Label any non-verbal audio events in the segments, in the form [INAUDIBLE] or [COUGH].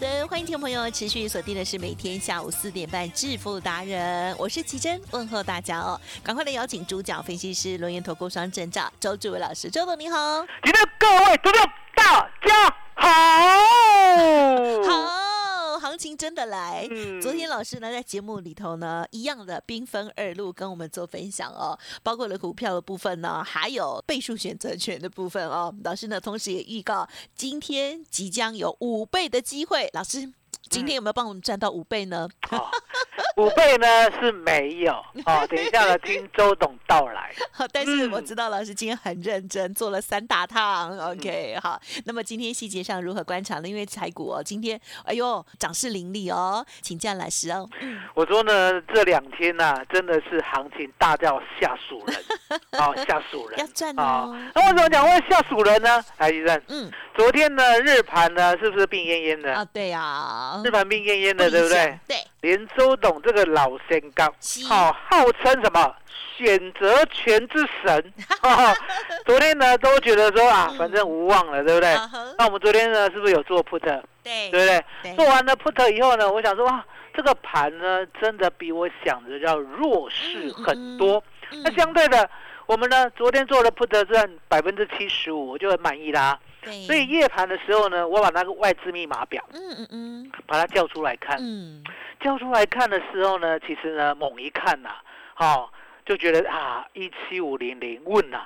的，欢迎听众朋友持续锁定的是每天下午四点半致富达人，我是奇珍，问候大家哦，赶快来邀请主讲分析师轮研投顾双证照周志伟老师，周总你好，今天各位听众大家好，好。行情真的来，昨天老师呢在节目里头呢一样的兵分二路跟我们做分享哦，包括了股票的部分呢，还有倍数选择权的部分哦。老师呢同时也预告今天即将有五倍的机会，老师。今天有没有帮我们赚到五倍呢？五倍呢是没有 [LAUGHS] 哦。等一下呢，听周董到来。[LAUGHS] 但是我知道老师今天很认真，做了三大趟。OK，好。那么今天细节上如何观察呢？因为彩股哦，今天哎呦涨势凌厉哦，请教老师哦。我说呢，这两天呢，真的是行情大叫吓鼠人，[LAUGHS] 哦，吓鼠人要赚哦。那为什么讲会吓鼠人呢？海医生，嗯，昨天呢日盘呢是不是病恹恹的啊？对呀。日本病恹恹的，对不对？对。连周董这个老仙刚，好号称什么选择权之神，[LAUGHS] 昨天呢都觉得说啊，反正无望了，对不对？那我们昨天呢是不是有做 put？对，对不对？做完了 put 以后呢，我想说哇，这个盘呢真的比我想的要弱势很多。那相对的，我们呢昨天做了 put 占百分之七十五，我就很满意啦。所以夜盘的时候呢，我把那个外资密码表，嗯嗯嗯，把它叫出来看，嗯，叫出来看的时候呢，其实呢，猛一看呐，好，就觉得啊，一七五零零问呐，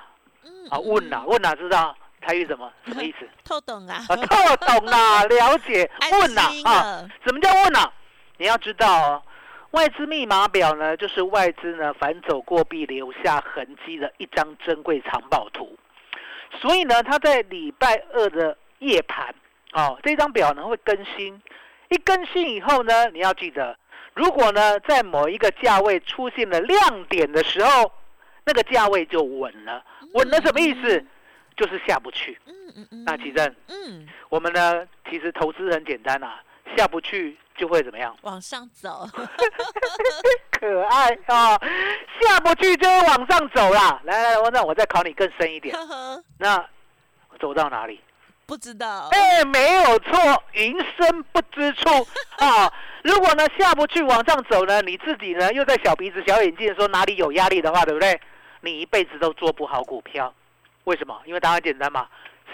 啊问呐，问哪知道台语什么？[LAUGHS] 什么意思？透懂啊，啊透懂 [LAUGHS] 啊，了解问呐啊，什么叫问呐？你要知道哦，外资密码表呢，就是外资呢反走过必留下痕迹的一张珍贵藏宝图。所以呢，他在礼拜二的夜盘，哦，这张表呢会更新。一更新以后呢，你要记得，如果呢在某一个价位出现了亮点的时候，那个价位就稳了。稳了什么意思？就是下不去。嗯嗯嗯。那奇正，嗯，我们呢其实投资很简单啊，下不去就会怎么样？往上走。[LAUGHS] 可爱啊！下不去就会往上走啦。来来，我那我再考你更深一点。那走到哪里？不知道。哎，没有错，云深不知处 [LAUGHS] 啊。如果呢下不去往上走呢，你自己呢又在小鼻子小眼睛说哪里有压力的话，对不对？你一辈子都做不好股票。为什么？因为答案简单嘛。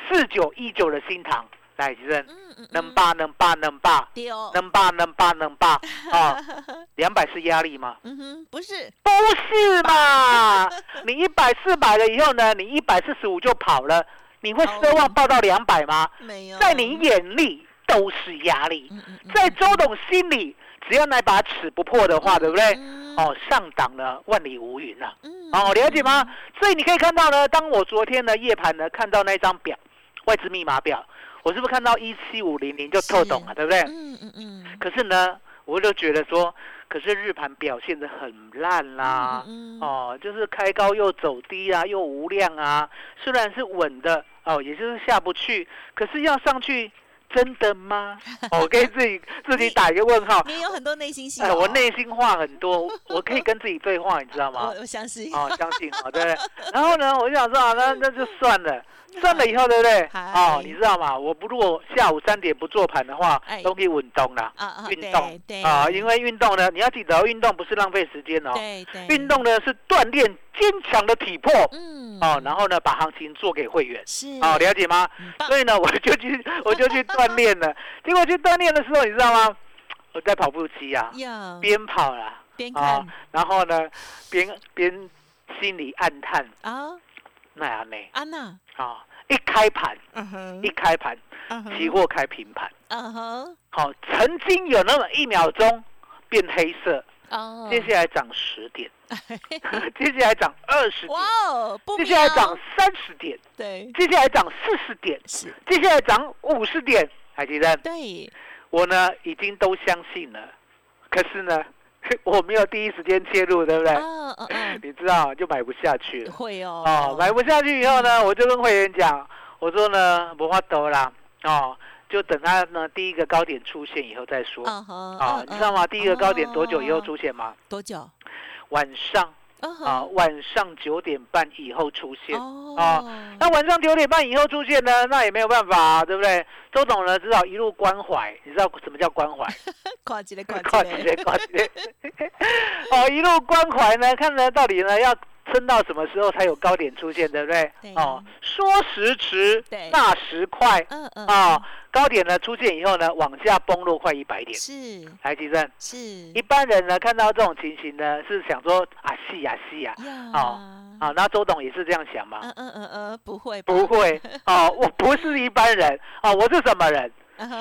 四九一九的新塘。来，先生，能霸能霸能霸，能霸能霸能霸啊！[LAUGHS] 两百是压力吗？嗯哼，不是，不是嘛？[LAUGHS] 你一百四百了以后呢？你一百四十五就跑了，你会奢望报到两百吗？没有，在你眼里都是压力，在周董心里，只要那把尺不破的话，对不对？哦，上档呢万里无云呐，哦，了解吗？所以你可以看到呢，当我昨天的夜盘呢看到那张表，外资密码表，我是不是看到一七五零零就透懂了，对不对？嗯嗯嗯。可是呢，我就觉得说，可是日盘表现的很烂啦，哦，就是开高又走低啊，又无量啊，虽然是稳的哦，也就是下不去，可是要上去。真的吗？[LAUGHS] 我可以自己自己打一个问号。你有很多内心戏。哎，我内心话很多，我可以跟自己对话，你知道吗？[LAUGHS] 我我相信。哦，相信，好对。然后呢，我就想说啊，那那就算了，[LAUGHS] 算了以后，对不对？哦，你知道吗？我不如果下午三点不做盘的话，都可以稳动了。啊啊，运动。对。啊，因为运动呢，你要记得，运动不是浪费时间哦。对对。运动呢是锻炼坚强的体魄。嗯。哦，然后呢，把行情做给会员，是哦，了解吗？所以呢，我就去，[LAUGHS] 我就去锻炼了。结果去锻炼的时候，你知道吗？我在跑步机啊，边跑啦，边看，然后呢，边边心里暗叹啊，那样呢？安娜。啊，一开盘，一开盘，期货开平盘，嗯哼，好，曾经有那么一秒钟变黑色。哦，接下来涨十点，[LAUGHS] 接下来涨二十点，接下来涨三十点，对，接下来涨四十点，是，接下来涨五十点，海基得？对，我呢已经都相信了，可是呢，[LAUGHS] 我没有第一时间切入，对不对？嗯嗯嗯，你知道就买不下去了，会哦，哦，买不下去以后呢，我就跟会员讲，我说呢，不怕多啦，哦。就等它呢，第一个高点出现以后再说。啊，你知道吗？第一个高点多久以后出现吗？多久？晚上。啊，晚上九点半以后出现。啊，那晚上九点半以后出现呢？那也没有办法，对不对？周董呢，只好一路关怀。你知道什么叫关怀？[LAUGHS] 挂机的，挂机的，[LAUGHS] 挂机的。[LAUGHS] 哦，一路关怀呢，看呢到底呢要。撑到什么时候才有高点出现，对不对？哦，说时迟，那时快。嗯嗯。啊，高点呢出现以后呢，往下崩落快一百点。是。来，吉正。是。一般人呢看到这种情形呢，是想说啊，戏呀戏呀。哦。啊，那周董也是这样想吗？嗯嗯嗯嗯，不会。不会。哦，我不是一般人。哦，我是什么人？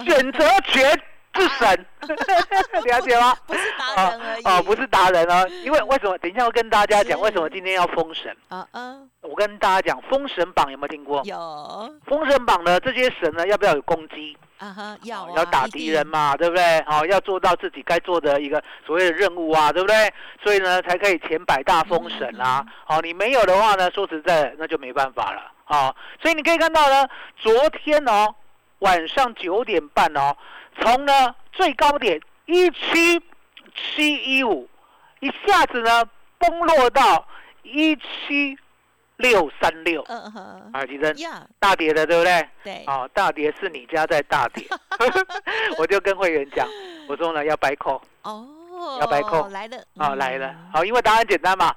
选择权。是神，[LAUGHS] 了解吗？不是达人而已。哦，不是达人哦，因为为什么？等一下我跟大家讲，为什么今天要封神？啊嗯，我跟大家讲，封神榜有没有听过？有。封神榜呢，这些神呢，要不要有攻击？啊哈，要。要打敌人嘛，对不对？哦，要做到自己该做的一个所谓的任务啊，对不对？所以呢，才可以前百大封神啊。好，你没有的话呢，说实在，那就没办法了。好，所以你可以看到呢，昨天哦，晚上九点半哦。从呢最高点一七七一五，一下子呢崩落到一七六三六，嗯哼，啊，吉珍，大跌的对不对？对，哦，大跌是你家在大跌，[LAUGHS] 我就跟会员讲，我说呢要白扣，哦，要白空，来了，哦，来了，好，因为答案简单嘛。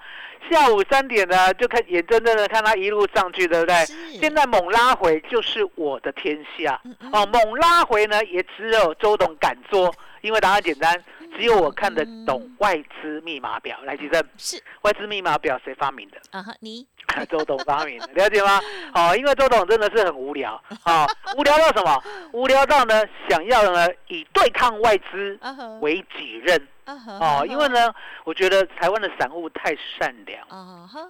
下午三点呢，就看眼睁睁的看它一路上去，对不对？现在猛拉回就是我的天下。哦，猛拉回呢也只有周董敢做，因为答案简单，只有我看得懂外资密码表。来，举证。是外资密码表谁发明的？啊哈，你。[LAUGHS] 周董发明的，了解吗？[LAUGHS] 哦，因为周董真的是很无聊啊，[LAUGHS] 无聊到什么？无聊到呢，想要呢以对抗外资为己任。哦，因为呢，我觉得台湾的散户太善良。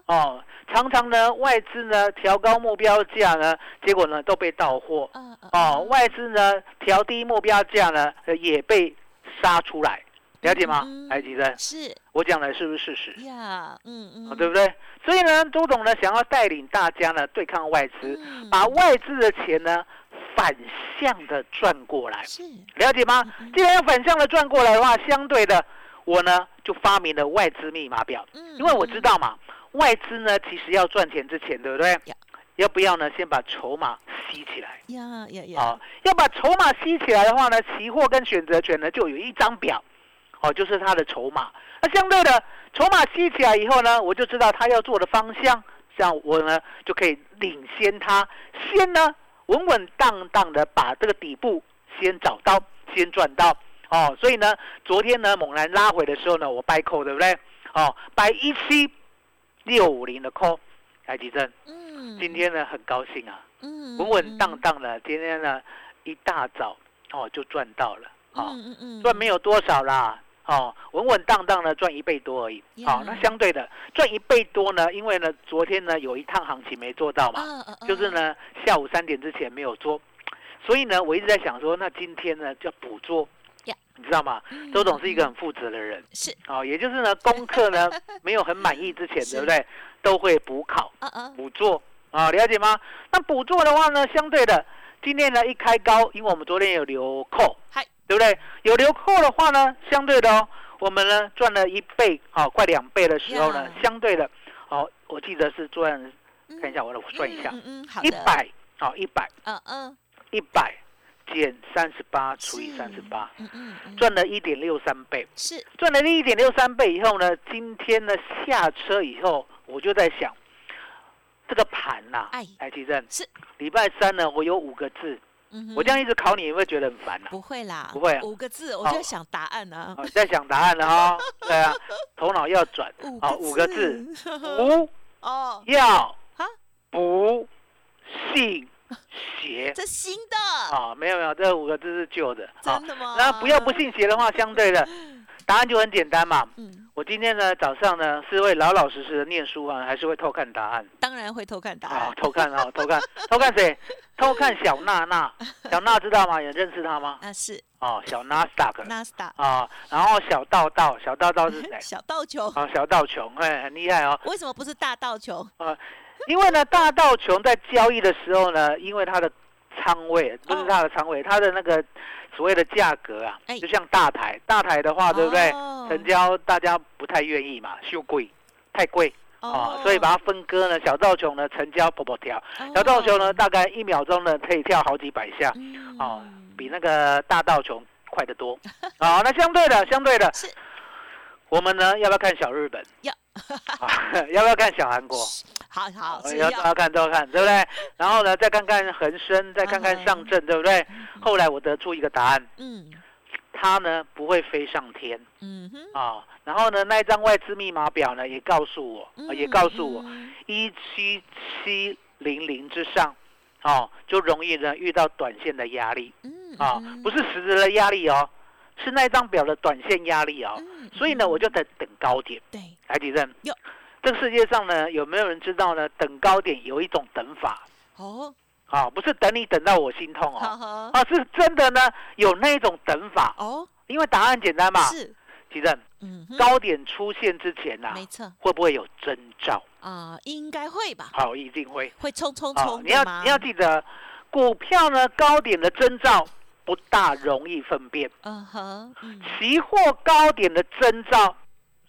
哦，常常呢，外资呢调高目标价呢，结果呢都被到货。哦，外资呢调低目标价呢，也被杀出来。了解吗？来，吉生，是我讲的是不是事实？呀，嗯嗯，对不对？所以呢，周董呢想要带领大家呢对抗外资，把外资的钱呢反向的赚过来。是，了解吗？既然要反向的赚过来的话，相对的，我呢就发明了外资密码表。嗯，因为我知道嘛，外资呢其实要赚钱之前，对不对？要不要呢？先把筹码吸起来。呀呀呀！好，要把筹码吸起来的话呢，期货跟选择权呢就有一张表。哦，就是他的筹码。那相对的，筹码吸起来以后呢，我就知道他要做的方向，这样我呢就可以领先他，先呢稳稳当当的把这个底部先找到，先赚到。哦，所以呢，昨天呢猛然拉回的时候呢，我掰扣，对不对？哦，掰一七六五零的扣，来地震。嗯。今天呢很高兴啊。嗯。稳稳当当的，今天呢一大早哦就赚到了。哦，赚没有多少啦。哦，稳稳当当的赚一倍多而已。好，那相对的赚一倍多呢？因为呢，昨天呢有一趟行情没做到嘛，就是呢下午三点之前没有做，所以呢我一直在想说，那今天呢就补做，你知道吗？周总是一个很负责的人，是哦，也就是呢功课呢 [LAUGHS] 没有很满意之前，对不对？都会补考，补做啊，了解吗？那补做的话呢，相对的今天呢一开高，因为我们昨天有留扣，嗨。对不对？有留扣的话呢，相对的哦，我们呢赚了一倍，好，快两倍的时候呢，相对的，好，我记得是赚，看一下我的算一下，嗯嗯，好一百，好，一百，嗯嗯，一百减三十八除以三十八，赚了一点六三倍，是赚了一点六三倍以后呢，今天呢下车以后，我就在想，这个盘呐，哎，来提正是礼拜三呢，我有五个字。我这样一直考你，你会觉得很烦呐？不会啦，不会。五个字，我在想答案呢。在想答案了哈，[LAUGHS] 对啊，头脑要转。好，五个字，[LAUGHS] 不哦，要不信邪。这新的啊？没有没有，这五个字是旧的。真的吗？那不要不信邪的话，相对的答案就很简单嘛。嗯。我今天呢早上呢是会老老实实的念书啊，还是会偷看答案？当然会偷看答案。偷看啊，偷看，偷看谁？偷看小娜娜。[LAUGHS] 小娜知道吗？有认识她吗？啊是。哦，小 Nasdaq。Nasdaq。啊，然后小道道，小道道是谁？[LAUGHS] 小道琼。啊，小道琼，哎，很厉害哦。为什么不是大道琼？啊，因为呢，大道琼在交易的时候呢，因为它的仓位不是它的仓位，它的那个。所谓的价格啊，就像大台，大台的话，对不对？成交大家不太愿意嘛，秀贵，太贵啊，所以把它分割呢。小道琼呢，成交跑跑跳，小道琼呢，大概一秒钟呢可以跳好几百下，哦，比那个大道琼快得多。[LAUGHS] 好，那相对的，相对的，我们呢要不要看小日本？要。[LAUGHS] 要不要看小韩国？好好，要都要看都要看，对不对？然后呢，再看看恒生，再看看上证，对不对？后来我得出一个答案，嗯，它呢不会飞上天，嗯哼，啊，然后呢那一张外资密码表呢也告诉我，也告诉我一七七零零之上，哦，就容易呢遇到短线的压力，嗯，啊，不是实质的压力哦。是那张表的短线压力哦，所以呢，我就在等高点。对，来几阵。有，这个世界上呢，有没有人知道呢？等高点有一种等法。哦，啊，不是等你等到我心痛哦，啊，是真的呢，有那种等法。哦，因为答案简单嘛。是，吉正。嗯，高点出现之前呐，没错，会不会有征兆？啊，应该会吧。好，一定会。会冲冲冲。你要你要记得，股票呢高点的征兆。不大容易分辨。嗯哼，期货高点的征兆，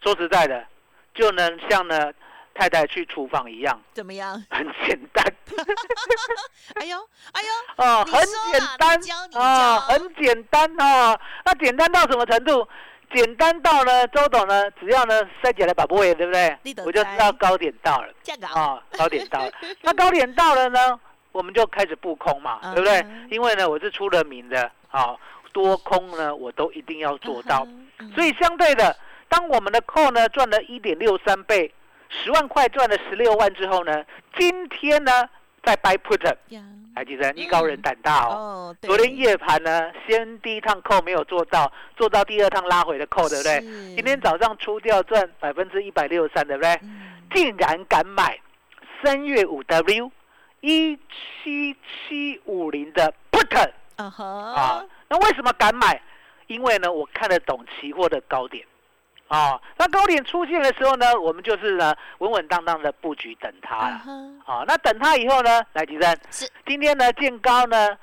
说实在的，就能像呢太太去厨房一样。怎么样？很简单。[LAUGHS] 哎呦，哎呦，哦，很简单啊，很简单哦。那简单到什么程度？简单到呢，周董呢，只要呢塞起来把波对不对？我就知道高点到了。啊，高点到了。[LAUGHS] 那高点到了呢？我们就开始布空嘛，对不对？因为呢，我是出了名的，啊，多空呢，我都一定要做到。所以相对的，当我们的 call 呢赚了一点六三倍，十万块赚了十六万之后呢，今天呢再 buy put，还记得艺高人胆大哦。昨天夜盘呢，先第一趟 call 没有做到，做到第二趟拉回的 call，对不对？今天早上出掉赚百分之一百六十三，对不对？竟然敢买三月五 W。一七七五零的 put，啊啊，那为什么敢买？因为呢，我看得懂期货的高点，啊，那高点出现的时候呢，我们就是呢稳稳当当的布局等它了，啊，那等它以后呢，来吉生，是今天呢见高呢，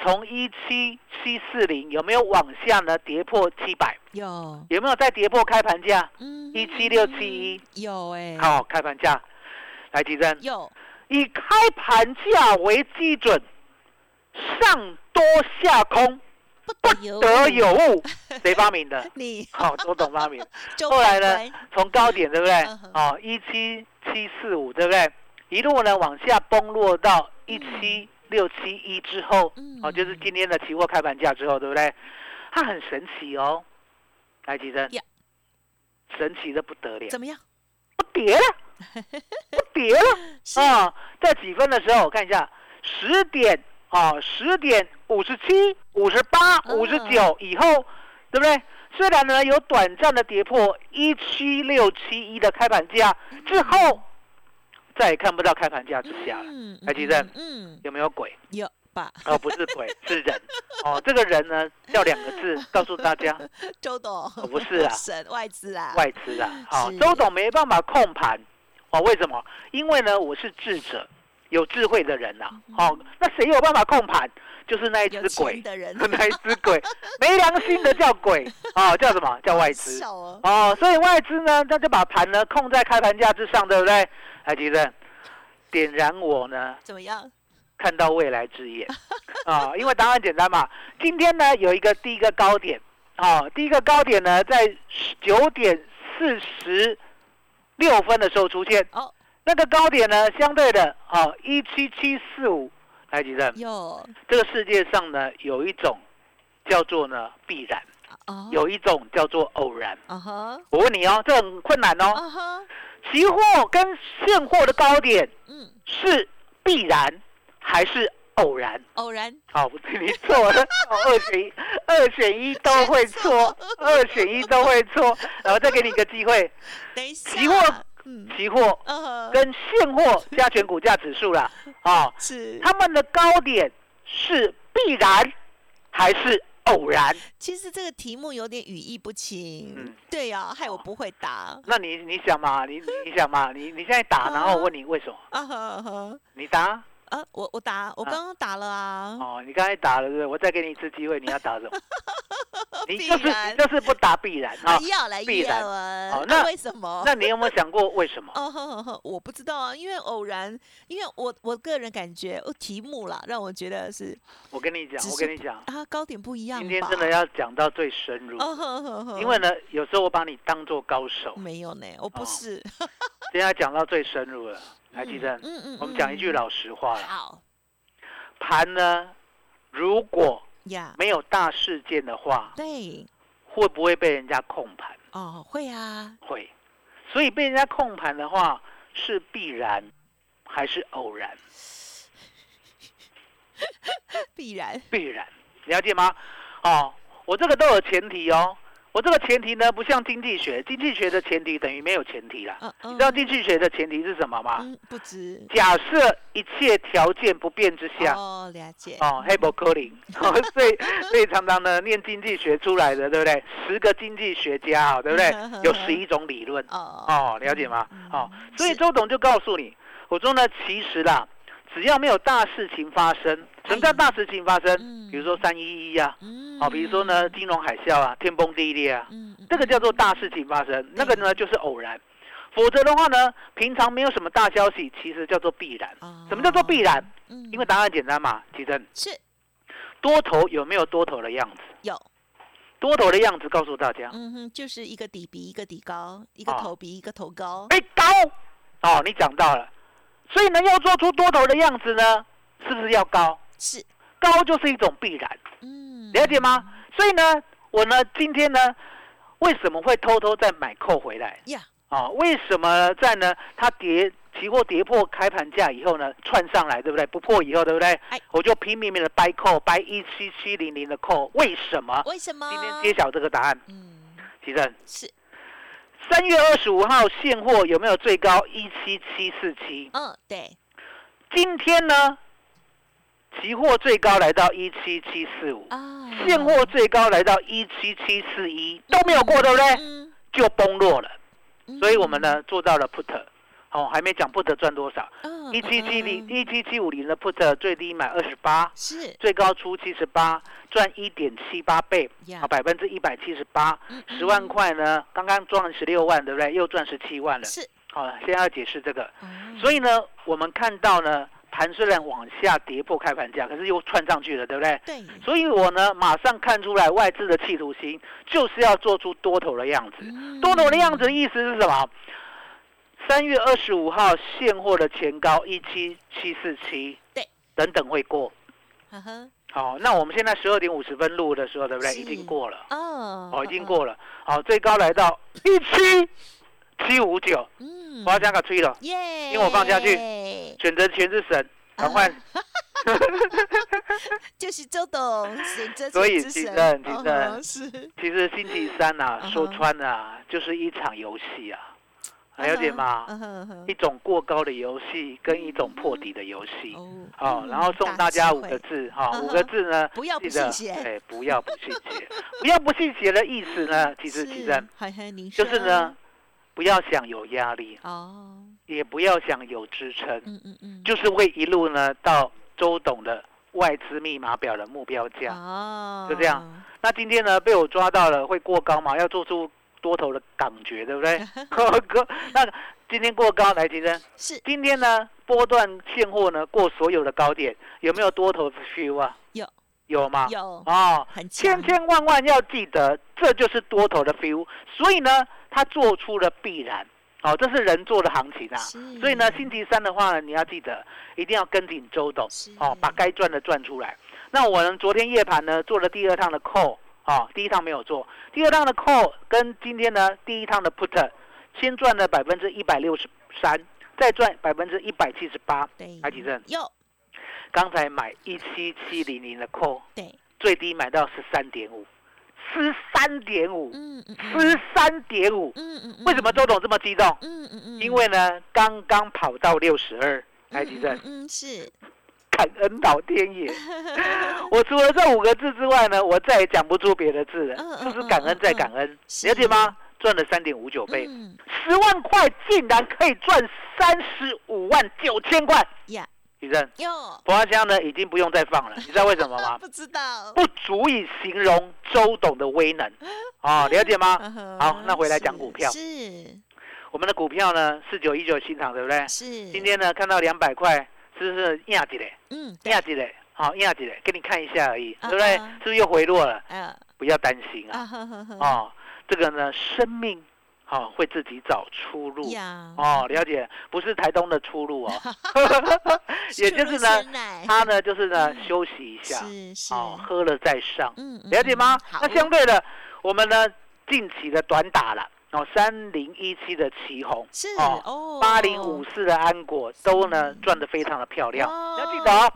从一七七四零有没有往下呢跌破七百？有，有没有再跌破开盘价？嗯，一七六七一，有哎，好，开盘价，来吉生，有。以开盘价为基准，上多下空，不得有误。谁发明的？[LAUGHS] 你。好，周董发明。[LAUGHS] 后来呢？从高点对不对？哦，一七七四五对不对？一路呢往下崩落到一七六七一之后，哦，就是今天的期货开盘价之后，对不对？它很神奇哦，来，吉生，神奇的不得了。怎么样？不跌了。[LAUGHS] 不跌了啊！在几分的时候，我看一下，十点啊，十点五十七、五十八、五十九以后，对不对？虽然呢有短暂的跌破一七六七一的开盘价之后，再也看不到开盘价之下了。还记得？嗯，有没有鬼？有吧？哦，不是鬼，是人。哦，这个人呢叫两个字，告诉大家。[LAUGHS] 周董。不是啊，[LAUGHS] 神外资啊。外资啊。好，周董没办法控盘。哦，为什么？因为呢，我是智者，有智慧的人呐。哦，那谁有办法控盘？就是那一只鬼，[LAUGHS] 那一只鬼，没良心的叫鬼哦，[LAUGHS] 叫什么叫外资哦？所以外资呢，他就把盘呢控在开盘价之上，对不对？还记得点燃我呢？怎么样？看到未来之眼 [LAUGHS] 啊！因为答案简单嘛。今天呢有一个第一个高点啊，第一个高点呢在九点四十六分的时候出现哦。那个高点呢相对的啊一七七四五。台积电有这个世界上呢，有一种叫做呢必然，有一种叫做偶然。我问你哦，这很困难哦。期货跟现货的高点，嗯，是必然还是偶然？偶然。好，你错了，[LAUGHS] 二选一，二选一都会错，二选一都会错。然后再给你一个机会，等一下。期货。期货跟现货加权股价指数啦，[LAUGHS] 啊，是。他们的高点是必然还是偶然？其实这个题目有点语义不清，嗯，对呀，害我不会答。那你你想嘛，你你想嘛，你你现在答，[LAUGHS] 然后我问你为什么？啊哈，你答。啊，我我打，我刚刚打了啊。哦，你刚才打了是是？我再给你一次机会，你要打什么？[LAUGHS] 你就是就是不打必然啊，要来必然啊。那为什么？那你有没有想过为什么？哦，我不知道啊，因为偶然，因为我我个人感觉，哦，题目啦，让我觉得是。我跟你讲，我跟你讲啊，高点不一样。今天真的要讲到最深入，因为呢，有时候我把你当做高手。没有呢，我不是。今天要讲到最深入了。[LAUGHS] 来，记得，嗯嗯，我们讲一句老实话了好，盘呢，如果没有大事件的话，对，会不会被人家控盘？哦，会啊，会。所以被人家控盘的话，是必然还是偶然？[LAUGHS] 必然，必然，了解吗？哦，我这个都有前提哦。我这个前提呢，不像经济学，经济学的前提等于没有前提了。你知道经济学的前提是什么吗？不知。假设一切条件不变之下。哦，了解。哦，黑伯科林，所以所以常常呢念经济学出来的，对不对？十个经济学家，对不对？有十一种理论。哦哦，了解吗？哦，所以周董就告诉你，我说呢，其实啦。只要没有大事情发生，什么叫大事情发生？比如说三一一啊，好，比如说呢金融海啸啊，天崩地裂啊，这个叫做大事情发生。那个呢就是偶然，否则的话呢，平常没有什么大消息，其实叫做必然。什么叫做必然？因为答案简单嘛，奇珍是多头有没有多头的样子？有多头的样子，告诉大家，嗯哼，就是一个底比一个底高，一个头比一个头高。哎，高哦，你讲到了。所以呢，要做出多头的样子呢，是不是要高？是，高就是一种必然。嗯，了解吗？所以呢，我呢今天呢，为什么会偷偷再买扣回来？呀，啊，为什么在呢？它跌，期货跌破开盘价以后呢，窜上来，对不对？不破以后，对不对？我就拼命命的掰扣，掰一七七零零的扣。为什么？为什么？今天揭晓这个答案。嗯，其正是。三月二十五号现货有没有最高一七七四七？嗯，对。今天呢，期货最高来到一七七四五，现货最高来到一七七四一，都没有过，对不对？就崩落了。所以我们呢做到了 put。哦，还没讲 put 赚多少？一七七零一七七五零的 put 最低买二十八，是最高出七十八，赚一点七八倍，啊，百分之一百七十八，十万块呢，刚刚赚十六万，对不对？又赚十七万了。是，好了，现在要解释这个。所以呢，我们看到呢，盘虽然往下跌破开盘价，可是又窜上去了，对不对？对。所以我呢，马上看出来外资的企图心，就是要做出多头的样子。多头的样子的意思是什么？三月二十五号现货的前高一七七四七，对，等等会过。好，那我们现在十二点五十分录的时候，对不对？已经过了。哦，哦，已经过了。好，最高来到一七七五九。嗯，我要加个吹了。耶，因为我放下去，选择权是神，赶快。[LAUGHS] 就是周董选择所以其实其实其实星期三呐、说穿了、啊、就是一场游戏啊，了解吗？嗯哼嗯哼。一种过高的游戏跟一种破底的游戏。哦好、嗯然后送大家五个字哈、五个字呢，不要不信邪哎，不要不信邪，[LAUGHS] 不要不信邪的意思呢，其实是其实就是呢，不要想有压力，哦也不要想有支撑，嗯嗯嗯就是会一路呢到周董的外资密码表的目标价。哦就这样那今天呢被我抓到了，会过高嘛？要做出多头的感觉，对不对？[LAUGHS] 哥，那今天过高来，提升。是今天呢波段现货呢过所有的高点，有没有多头的 feel 啊？有有吗？有哦，很千千万万要记得，这就是多头的 feel。所以呢，他做出了必然。哦，这是人做的行情啊。所以呢，星期三的话呢，你要记得一定要跟紧周董哦，把该赚的赚出来。那我们昨天夜盘呢做了第二趟的 call 哦，第一趟没有做，第二趟的 call 跟今天呢第一趟的 put 先赚了百分之一百六十三，再赚百分之一百七十八。对来几阵？有刚才买一七七零零的 call，对最低买到十三点五，十三点五，嗯嗯十三点五。嗯嗯嗯为什么周董这么激动？嗯嗯嗯因为呢，刚刚跑到六十二，来几阵？嗯嗯是感恩老天爷。[LAUGHS] 我除了这五个字之外呢，我再也讲不出别的字了，就是感恩再感恩，是了解吗？赚了三点五九倍，嗯十万块竟然可以赚三十五万九千块。呀李正，有博阿香呢已经不用再放了，[LAUGHS] 你知道为什么吗？[LAUGHS] 不知道不足以形容周董的威能，[LAUGHS] 哦，了解吗？嗯好那回来讲股票是我们的股票呢，四九一九新厂，对不对？是今天呢看到两百块，是不是压几嘞？嗯压几嘞？好，压几嘞？给你看一下而已，啊对不对？啊是不是又回落了？呃不要担心啊，哦，这个呢，生命，哦，会自己找出路。哦，了解，不是台东的出路哦，[LAUGHS] 也就是呢他呢就是呢嗯。休息一下，哦，喝了再上，嗯嗯了解吗？那相对的，我们呢近期的短打了，哦，三零一七的旗红，是哦哦八零五四的安果都呢赚得非常的漂亮，哦。要记得哦。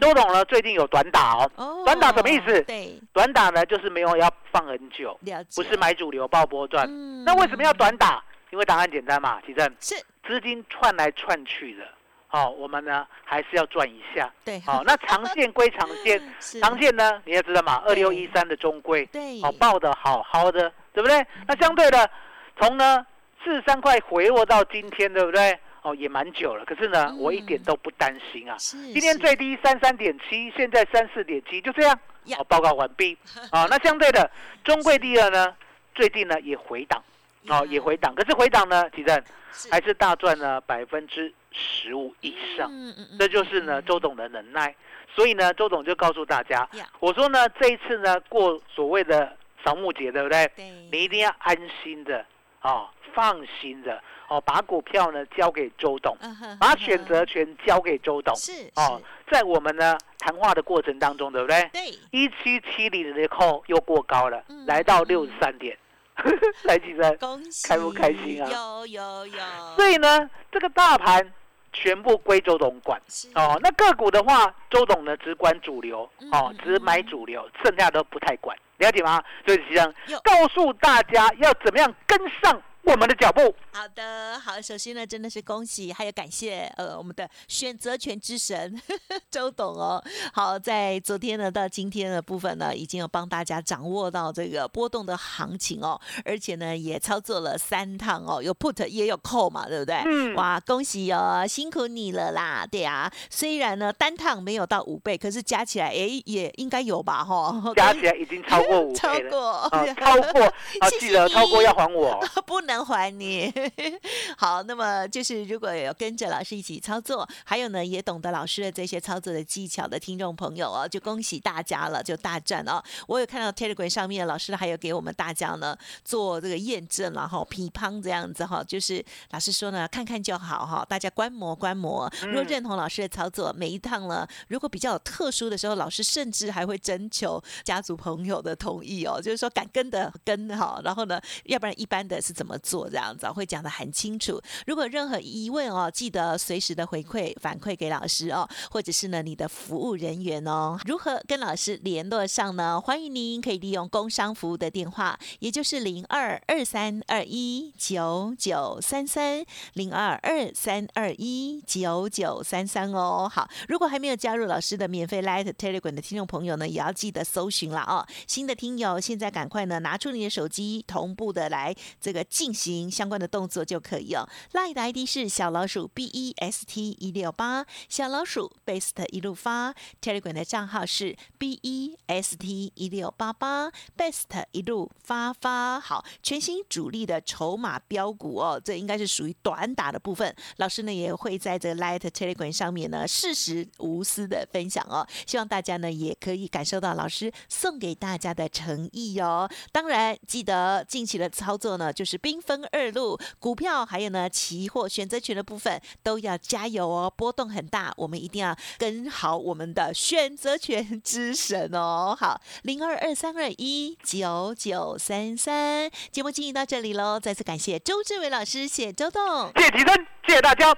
周董呢最近有短打哦，哦。短打什么意思？对。短打呢就是没有要放很久，不是买主流爆波段。嗯。那为什么要短打？因为答案简单嘛，其正。是。资金串来串去的，哦，我们呢还是要赚一下。对。哦，那长线 [LAUGHS] 归长线，是。长线呢你也知道嘛，二六一三的中规，对。哦，报的好好的，对不对？那相对的，从呢四十三块回落到今天，对不对？哦，也蛮久了，可是呢，嗯我一点都不担心啊。今天最低三三点七，现在三四点七，就这样。呀哦，报告完毕。啊，[LAUGHS] 那相对的，中贵第二呢，最近呢也回档，哦，也回档，可是回档呢，其实是还是大赚了百分之十五以上，嗯嗯嗯这就是呢周董的能耐。所以呢，周董就告诉大家，我说呢，这一次呢过所谓的扫墓节，对不对？对你一定要安心的，哦，放心的，哦，把股票呢交给周董，把哼选择权交给周董。是哦，在我们呢谈话的过程当中，对不对？对一七七零的扣又过高了，嗯来到六十三点，[LAUGHS] 来几声。恭喜开不开心啊有有有所以呢，这个大盘全部归周董管。哦，那个股的话，周董呢只管主流，哦嗯，只买主流，剩下都不太管，了解吗？所以实际上告诉大家要怎么样跟上我们的脚步。好的，好，首先呢，真的是恭喜，还有感谢，呃，我们的选择权之神 [LAUGHS] 周董哦。好，在昨天呢到今天的部分呢，已经有帮大家掌握到这个波动的行情哦，而且呢也操作了三趟哦，有 put 也有 call 嘛，对不对？嗯哇，恭喜哦，辛苦你了啦，对啊。虽然呢单趟没有到五倍，可是加起来，哎，也应该有吧，哈，加起来已经超过五超倍了。[LAUGHS] 过，啊，超过啊，谢谢记得超过你要还我哦。[LAUGHS] 不能还你。[LAUGHS] 好，那么就是如果有跟着老师一起操作，还有呢也懂得老师的这些操作的技巧的听众朋友哦，就恭喜大家了，就大赚哦。我有看到 Telegram 上面老师还有给我们大家呢做这个验证然后批判这样子哈，就是老师说呢看看就好哈，大家观摩观摩。如果嗯认同老师的操作，每一趟呢如果比较有特殊的时候，老师甚至还会征求家族朋友的同意哦，就是说敢跟的跟哈，然后呢，要不然一般的是怎么做，这样子会讲的很清楚。如果任何疑问哦，记得随时的回馈反馈给老师哦，或者是呢你的服务人员哦，如何跟老师联络上呢？欢迎您可以利用工商服务的电话，也就是零二二三二一九九三三零二二三二一九九三三哦。好，如果还没有加入老师的免费 Light Telegram 的听众朋友呢，也要记得搜寻了哦。新的听友现在赶快呢拿出你的手机，同步的来这个进进行相关的动作就可以哦。Light 的 ID 是小老鼠 B E S T 一六八，小老鼠 Best 一路发。Telegram 的账号是 B E S T 一六八八，Best 一路发发。好，全新主力的筹码标股哦，这应该是属于短打的部分。老师呢也会在这 Light Telegram 上面呢适时无私的分享哦，希望大家呢也可以感受到老师送给大家的诚意哦。当然，记得近期的操作呢就是冰分二路，股票还有呢期货选择权的部分都要加油哦，波动很大，我们一定要跟好我们的选择权之神哦。[LAUGHS] 好，零二二三二一九九三三，节目进行到这里喽，再次感谢周志伟老师，谢周董，谢提升，谢谢大家，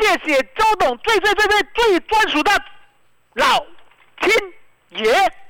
谢谢周董最最最最最专属的老天爷。